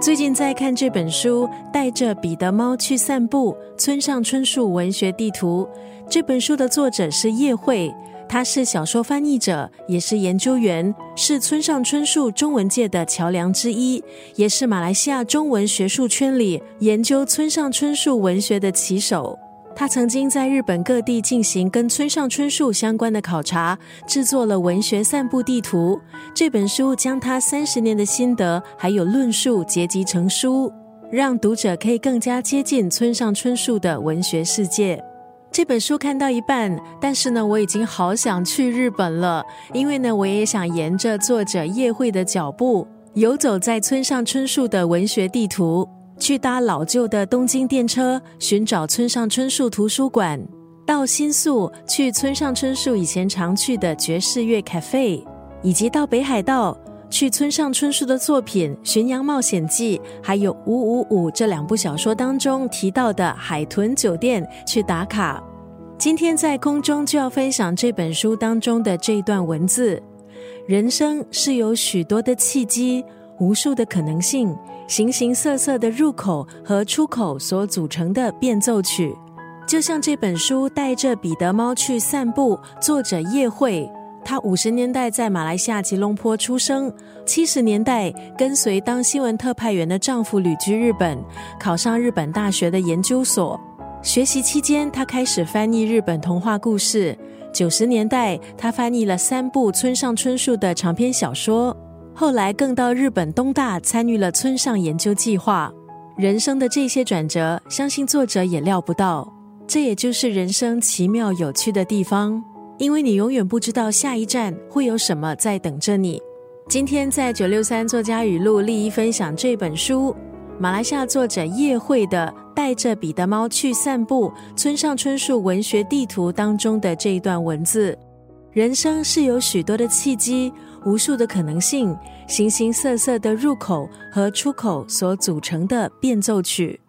最近在看这本书《带着彼得猫去散步》，村上春树文学地图。这本书的作者是叶慧，他是小说翻译者，也是研究员，是村上春树中文界的桥梁之一，也是马来西亚中文学术圈里研究村上春树文学的旗手。他曾经在日本各地进行跟村上春树相关的考察，制作了文学散步地图。这本书将他三十年的心得还有论述结集成书，让读者可以更加接近村上春树的文学世界。这本书看到一半，但是呢，我已经好想去日本了，因为呢，我也想沿着作者叶惠的脚步，游走在村上春树的文学地图。去搭老旧的东京电车，寻找村上春树图书馆；到新宿去村上春树以前常去的爵士乐 cafe，以及到北海道去村上春树的作品《巡洋冒险记》还有《五五五》这两部小说当中提到的海豚酒店去打卡。今天在空中就要分享这本书当中的这一段文字：人生是有许多的契机，无数的可能性。形形色色的入口和出口所组成的变奏曲，就像这本书带着彼得猫去散步。作者叶慧，她五十年代在马来西亚吉隆坡出生，七十年代跟随当新闻特派员的丈夫旅居日本，考上日本大学的研究所。学习期间，她开始翻译日本童话故事。九十年代，她翻译了三部村上春树的长篇小说。后来更到日本东大参与了村上研究计划。人生的这些转折，相信作者也料不到。这也就是人生奇妙有趣的地方，因为你永远不知道下一站会有什么在等着你。今天在九六三作家语录立一分享这本书，马来西亚作者叶慧的《带着彼得猫去散步：村上春树文学地图》当中的这一段文字。人生是有许多的契机。无数的可能性，形形色色的入口和出口所组成的变奏曲。